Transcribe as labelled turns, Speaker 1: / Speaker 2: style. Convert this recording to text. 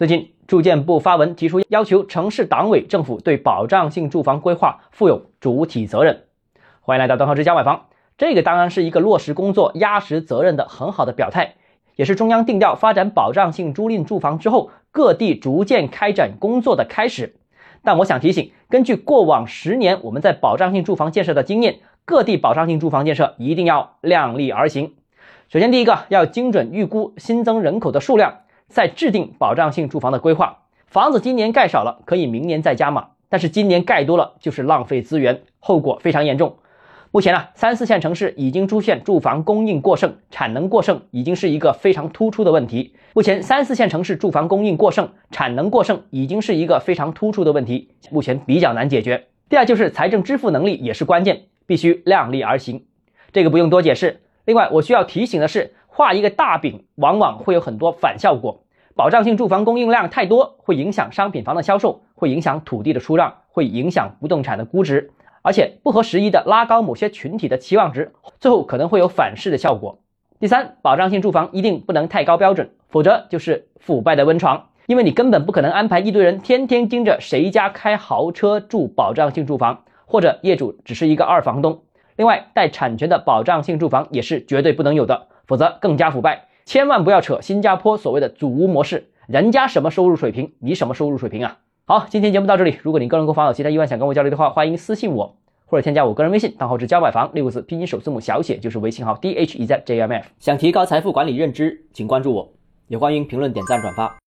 Speaker 1: 最近，住建部发文提出要求城市党委政府对保障性住房规划负有主体责任。欢迎来到东浩之家买房，这个当然是一个落实工作、压实责任的很好的表态，也是中央定调发展保障性租赁住房之后各地逐渐开展工作的开始。但我想提醒，根据过往十年我们在保障性住房建设的经验，各地保障性住房建设一定要量力而行。首先，第一个要精准预估新增人口的数量。再制定保障性住房的规划，房子今年盖少了，可以明年再加码，但是今年盖多了就是浪费资源，后果非常严重。目前呢，三四线城市已经出现住房供应过剩、产能过剩，已经是一个非常突出的问题。目前三四线城市住房供应过剩、产能过剩，已经是一个非常突出的问题，目前比较难解决。第二就是财政支付能力也是关键，必须量力而行，这个不用多解释。另外，我需要提醒的是。画一个大饼，往往会有很多反效果。保障性住房供应量太多，会影响商品房的销售，会影响土地的出让，会影响不动产的估值，而且不合时宜的拉高某些群体的期望值，最后可能会有反噬的效果。第三，保障性住房一定不能太高标准，否则就是腐败的温床，因为你根本不可能安排一堆人天天盯着谁家开豪车住保障性住房，或者业主只是一个二房东。另外，带产权的保障性住房也是绝对不能有的。否则更加腐败，千万不要扯新加坡所谓的祖屋模式，人家什么收入水平，你什么收入水平啊？好，今天节目到这里，如果你个人购房有其他疑问想跟我交流的话，欢迎私信我或者添加我个人微信，账号是交买房六个字拼音首字母小写就是微信号 d h e z j m f。想提高财富管理认知，请关注我，也欢迎评论点赞转发。